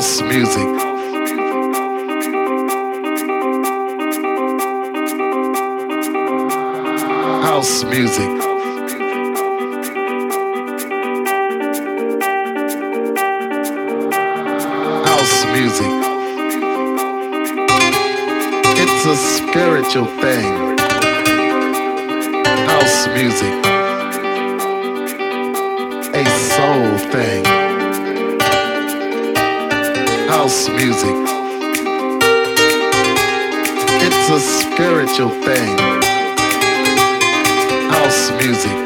house music. House music. House music. It's a spiritual thing. House music. A soul thing house music. It's a spiritual thing. House music.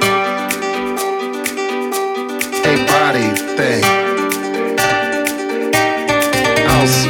A body thing. House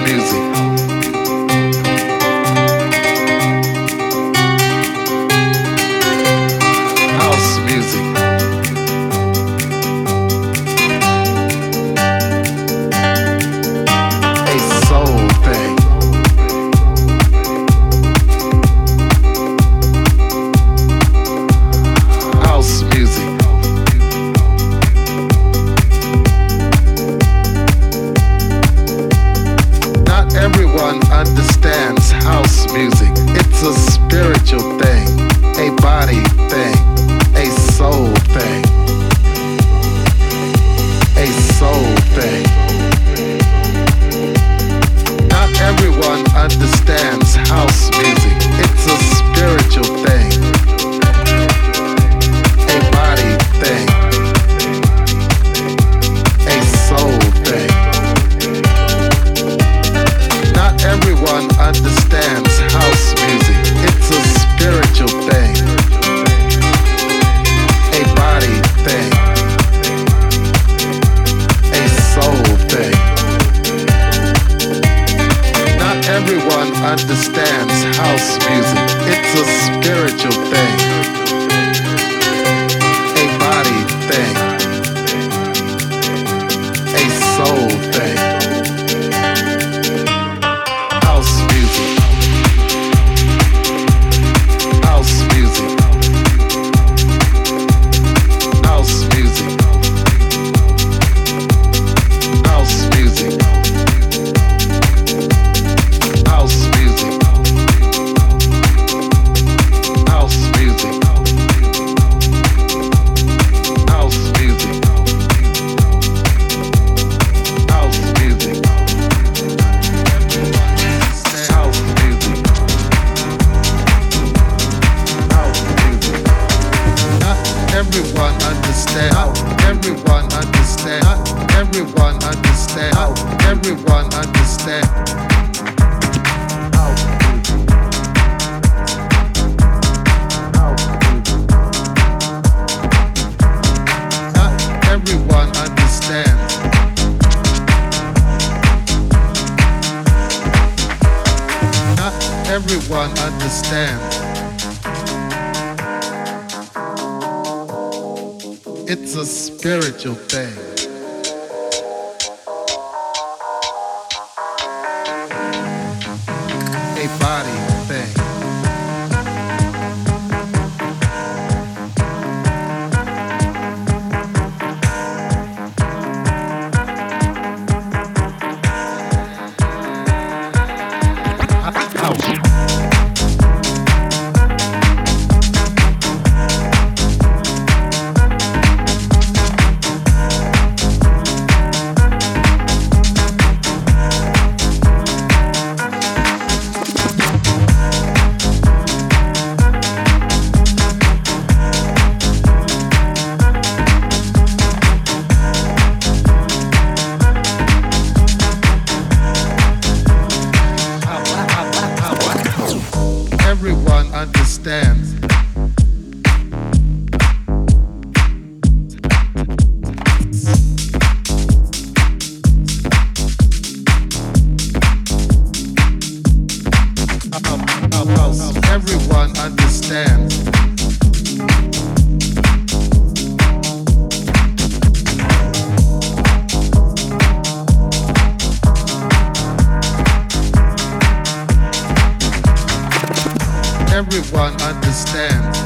everyone understands.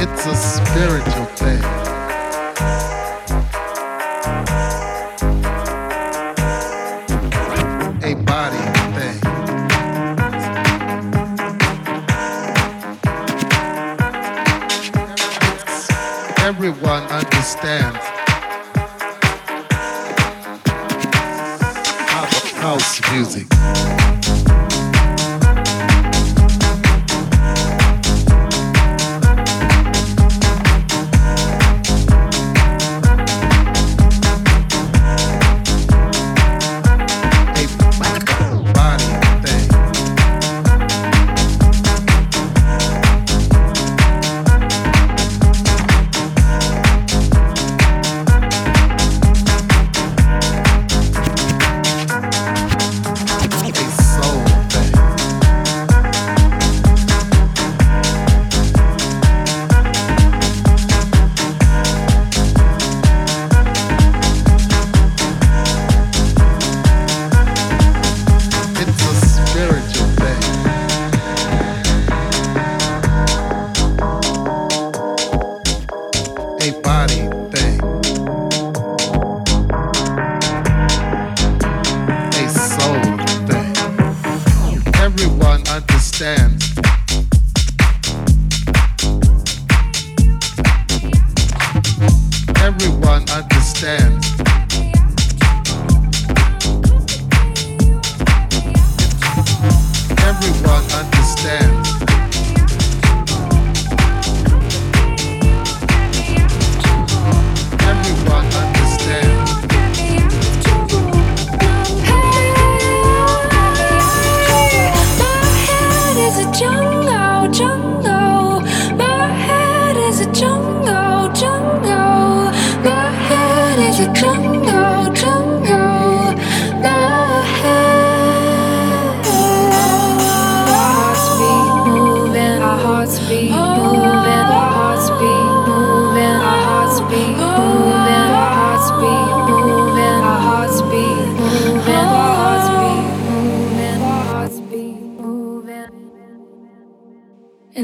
It's a spiritual thing. A body thing. Everyone understands.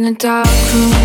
In the dark room.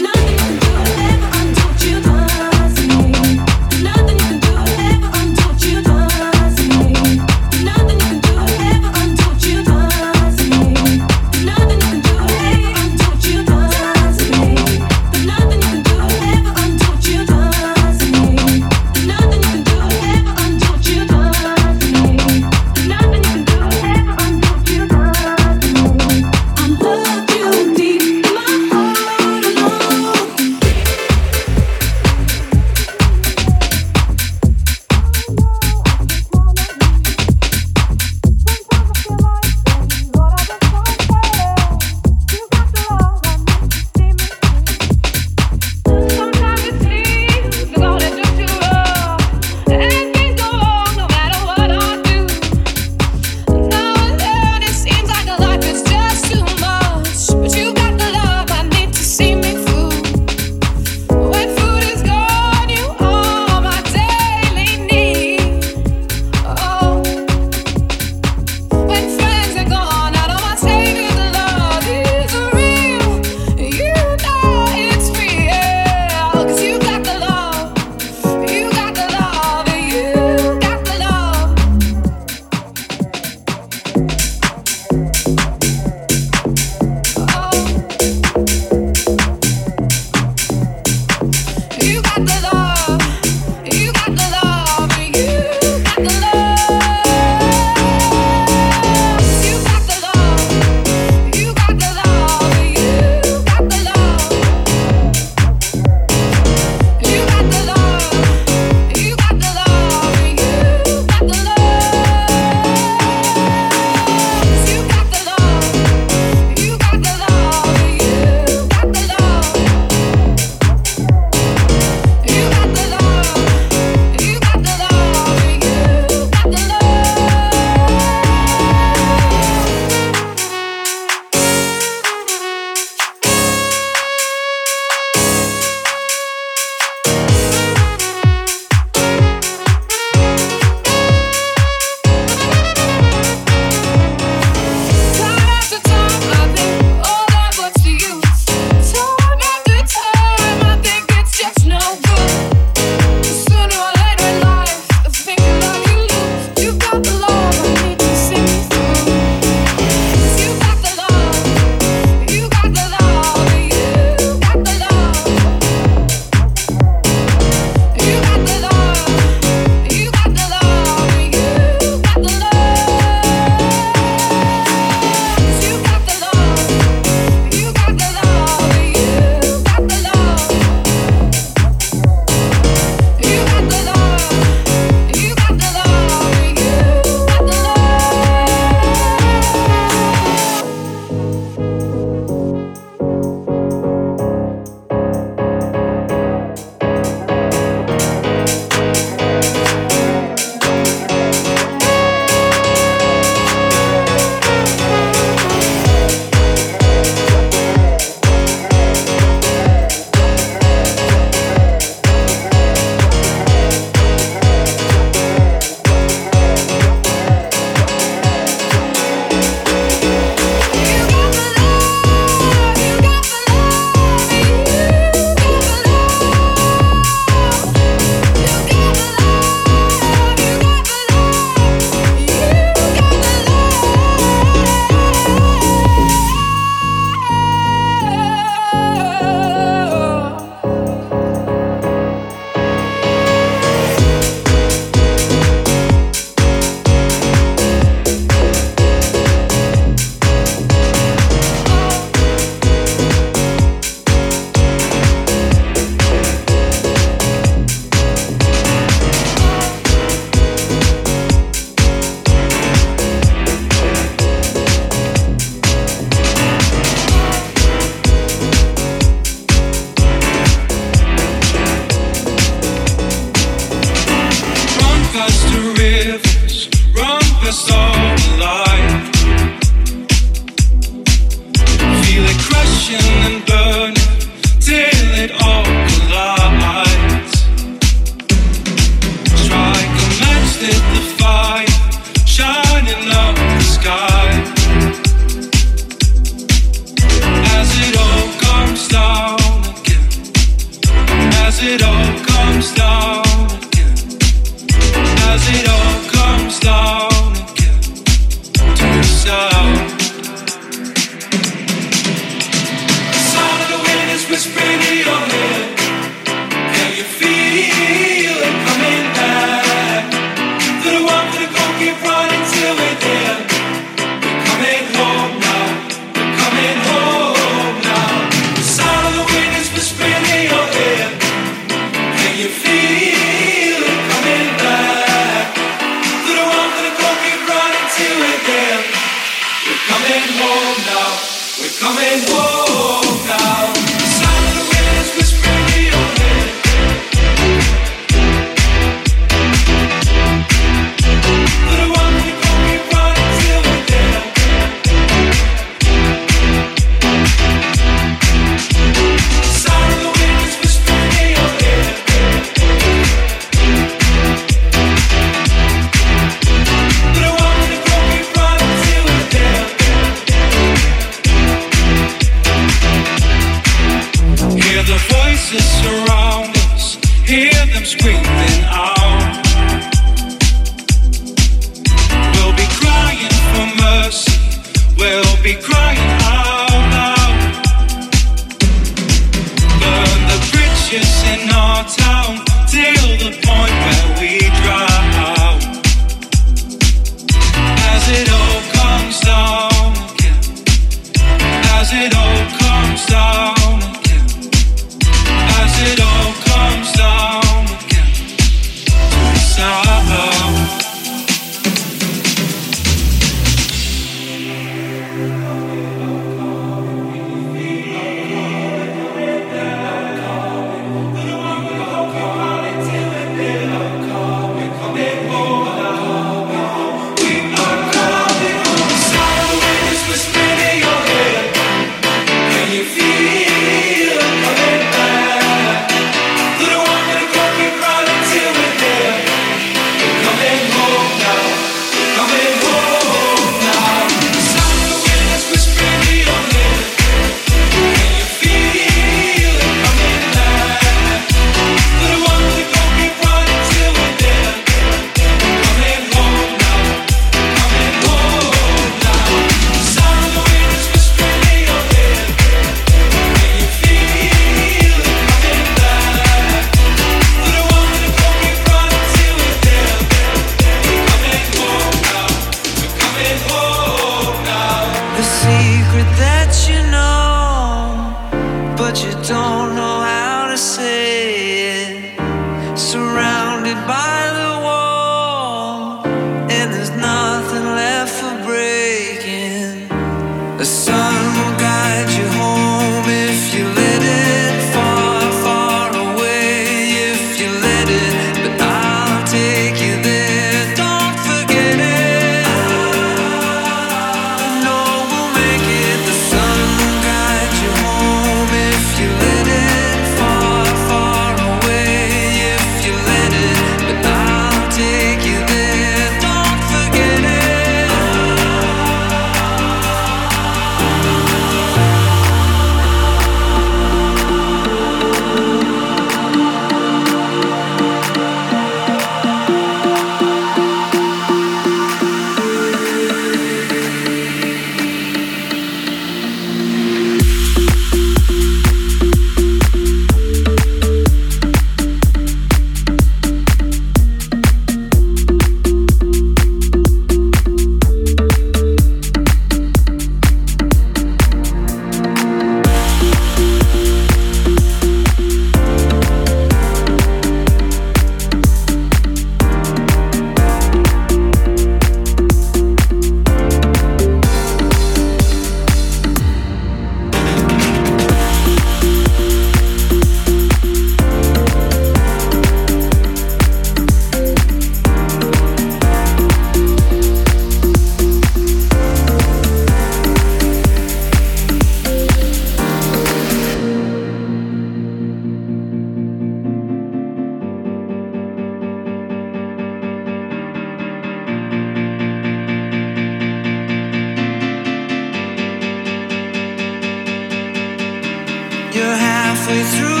You're halfway through.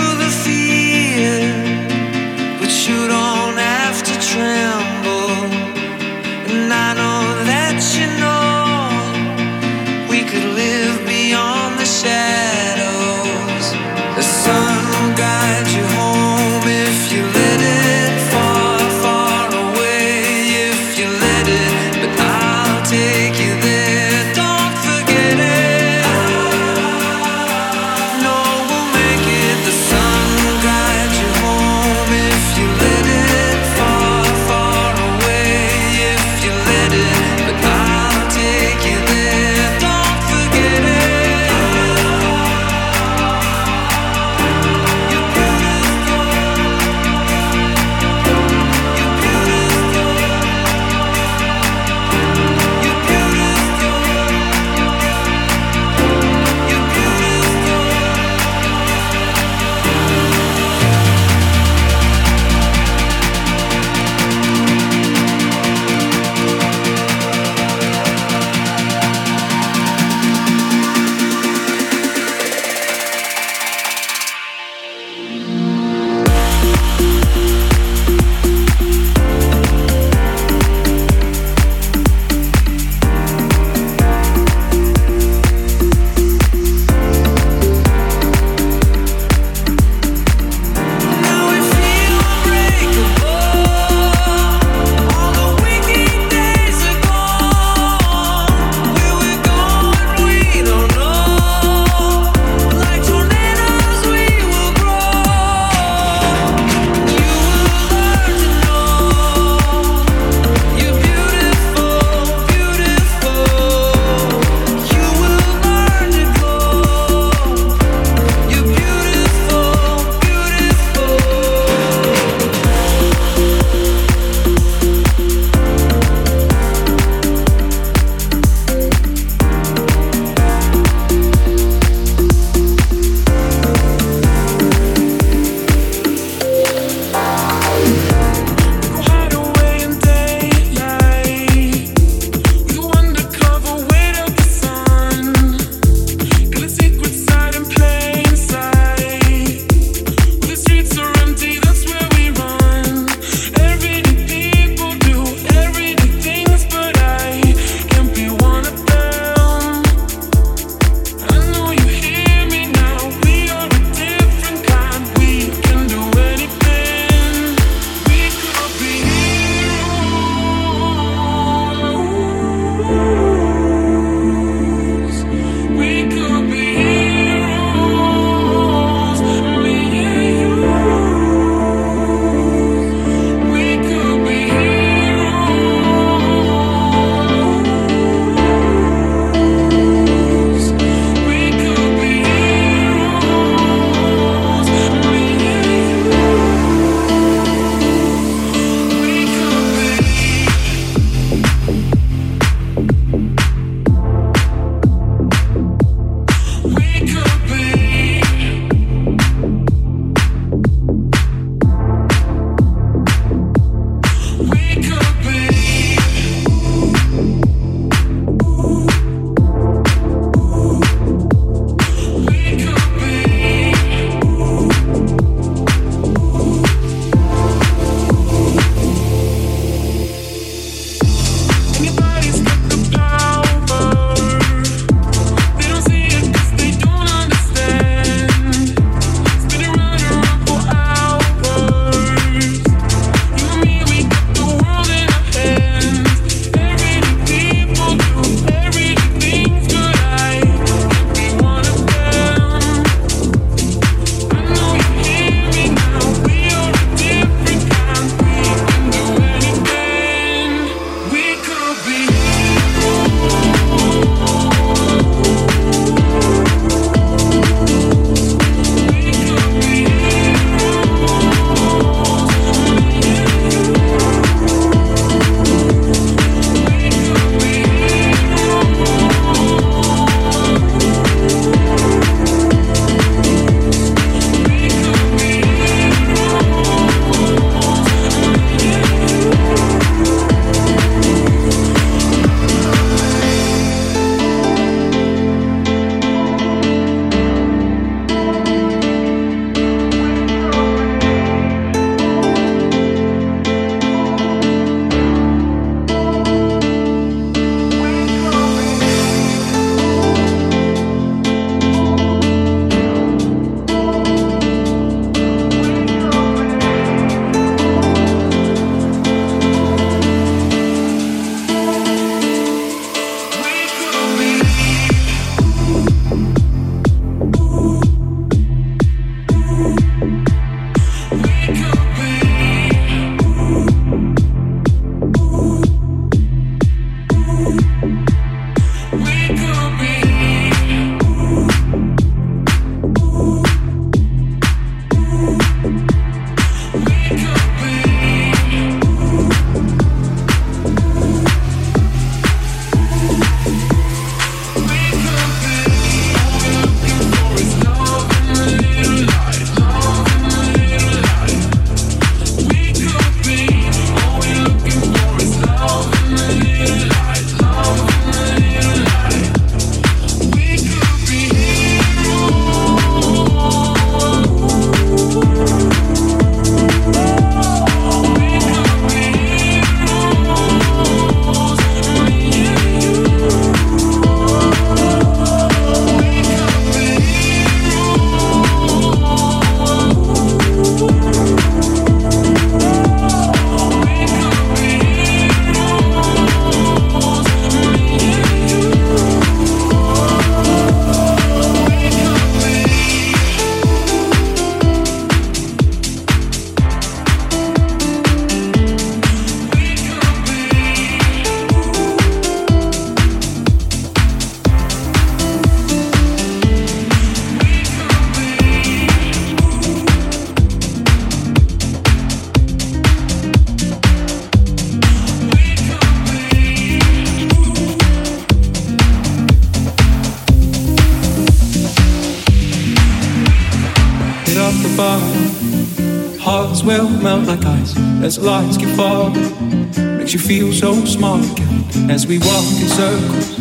In circles.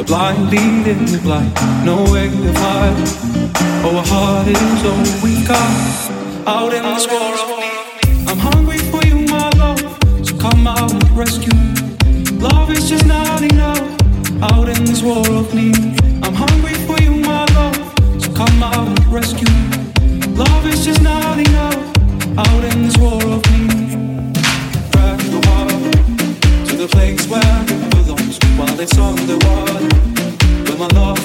A blind lead in the blind, no way to hide. Oh, a heart is all we've got out in this world. I'm hungry for you, my love. So come out and rescue. Love is just not enough out in this war of need. I'm hungry for you, my love. So come out and rescue. Love is just not enough out in this war of need. Belongs while it's underwater. Where my love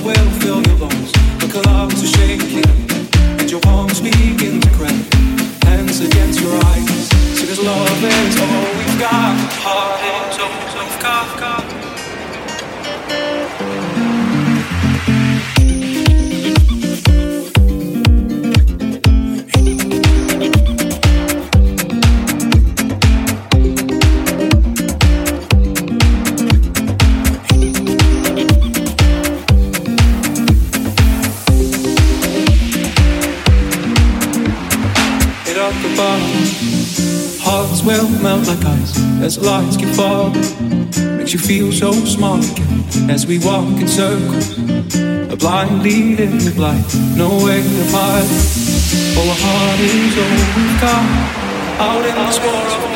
as lights keep falling. Makes you feel so small again as we walk in circles. A blind lead in the blind, no way to hide. Oh, a heart is all we've got out in this world.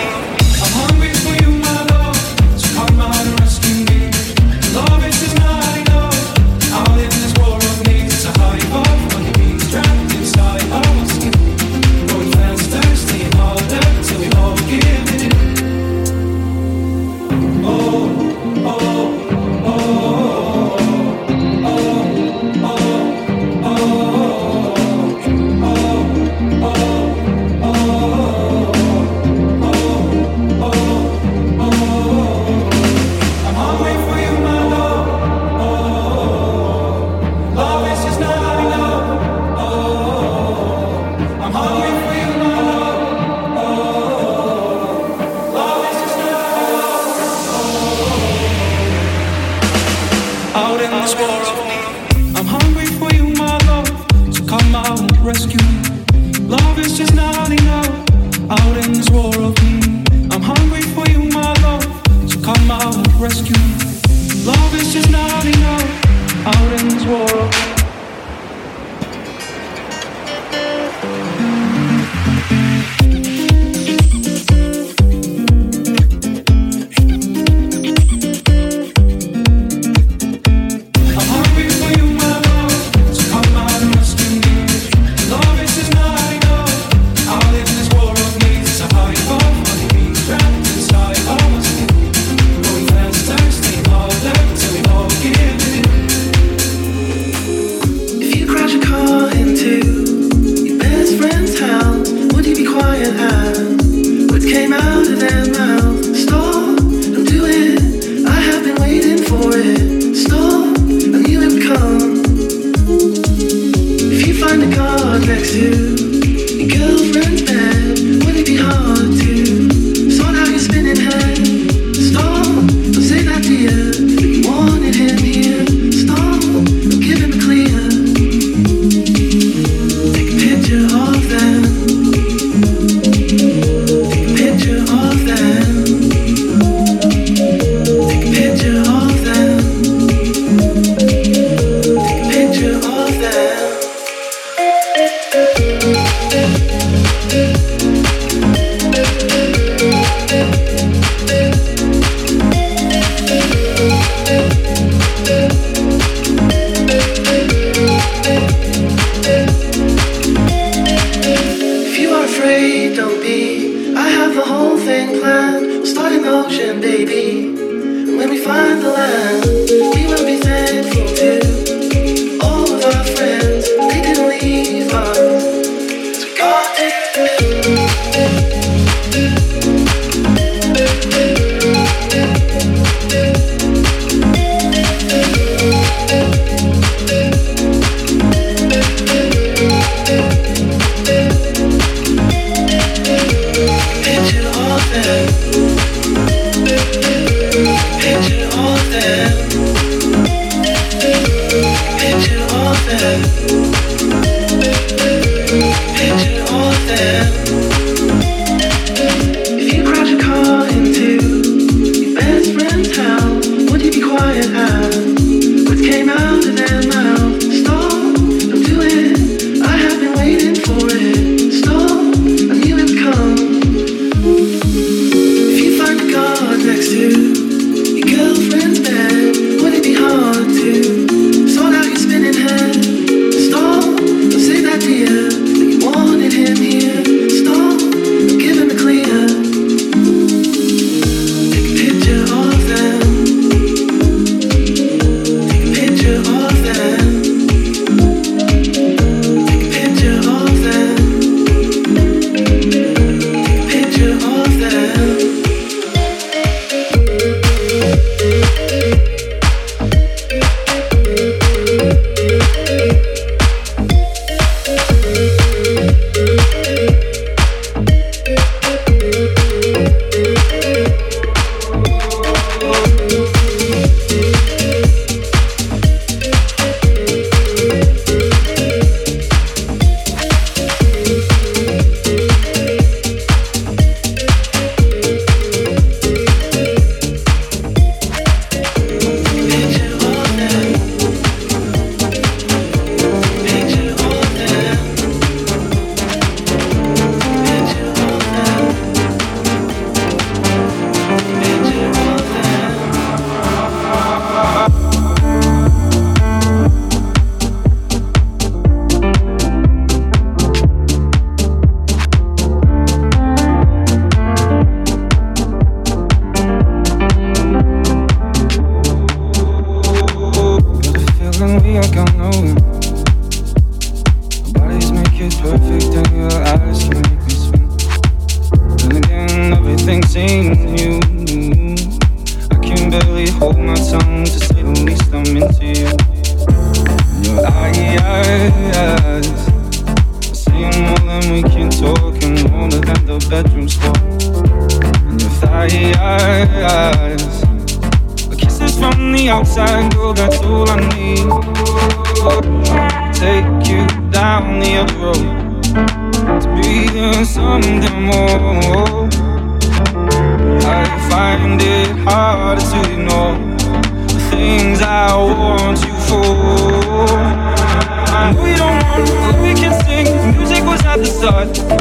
sun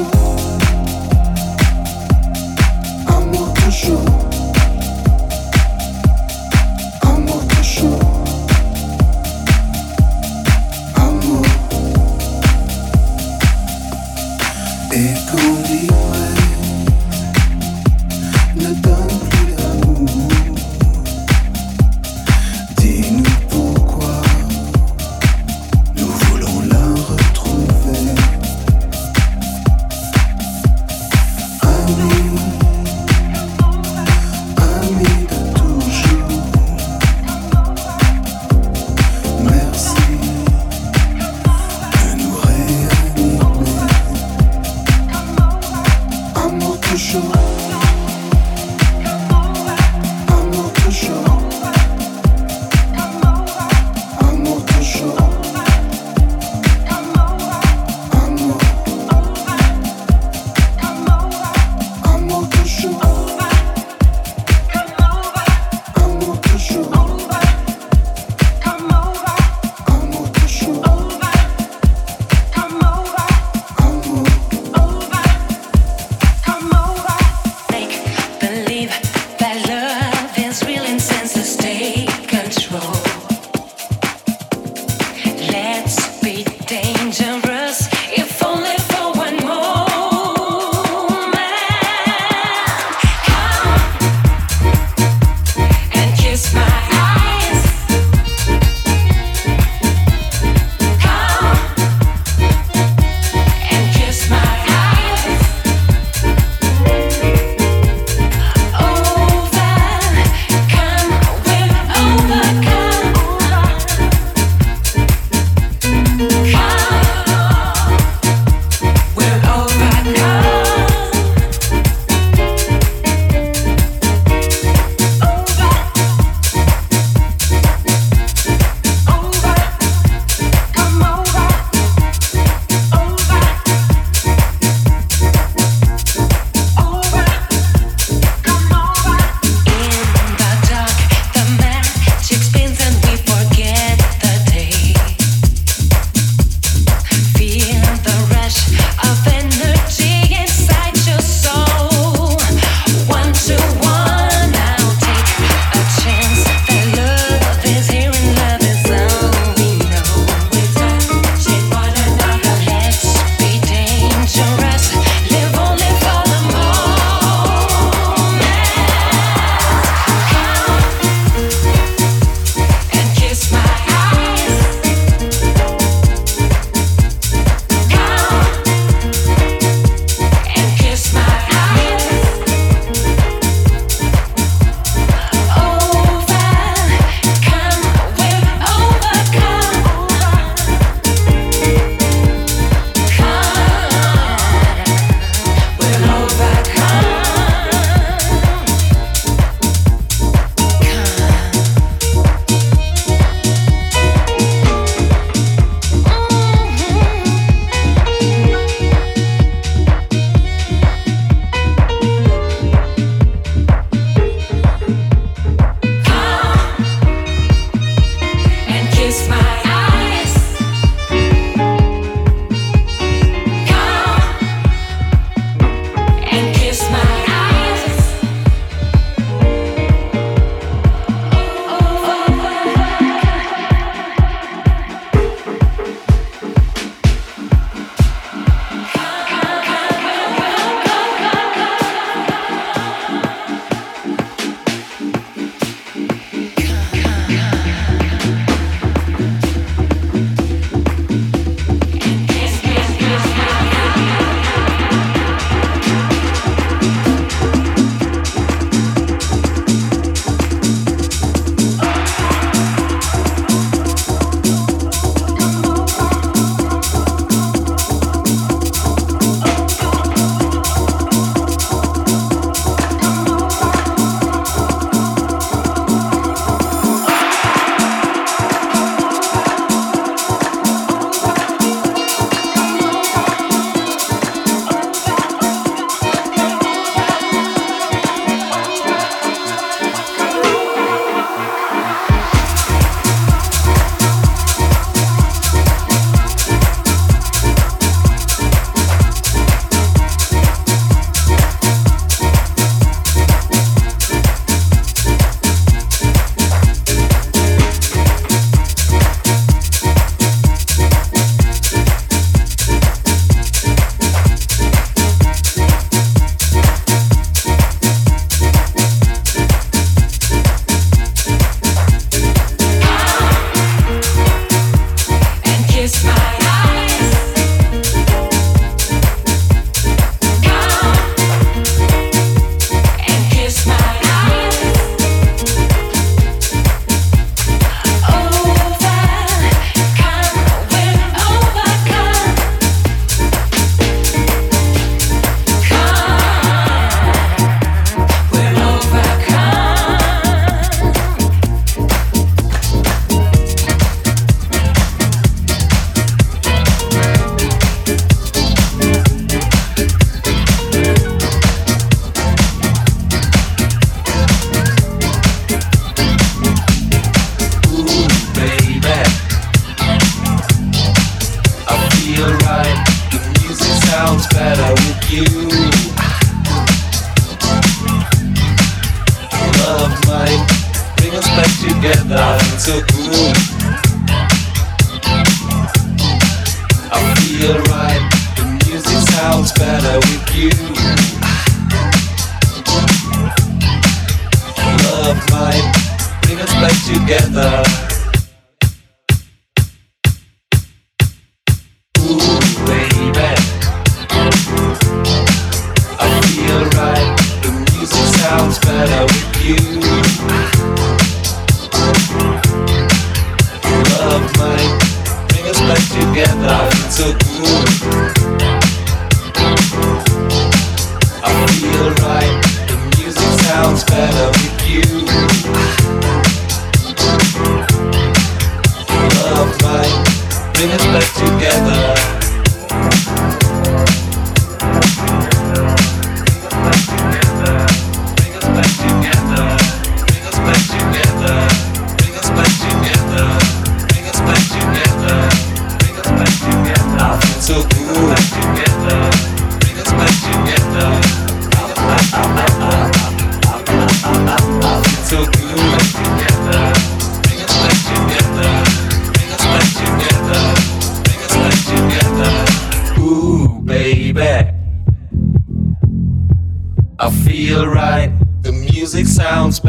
you.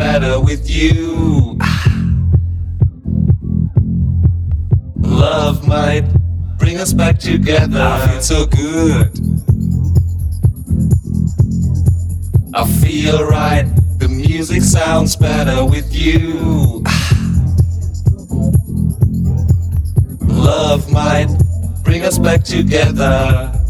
better with you. Love might bring us back together. I feel so good. I feel right. The music sounds better with you. Love might bring us back together.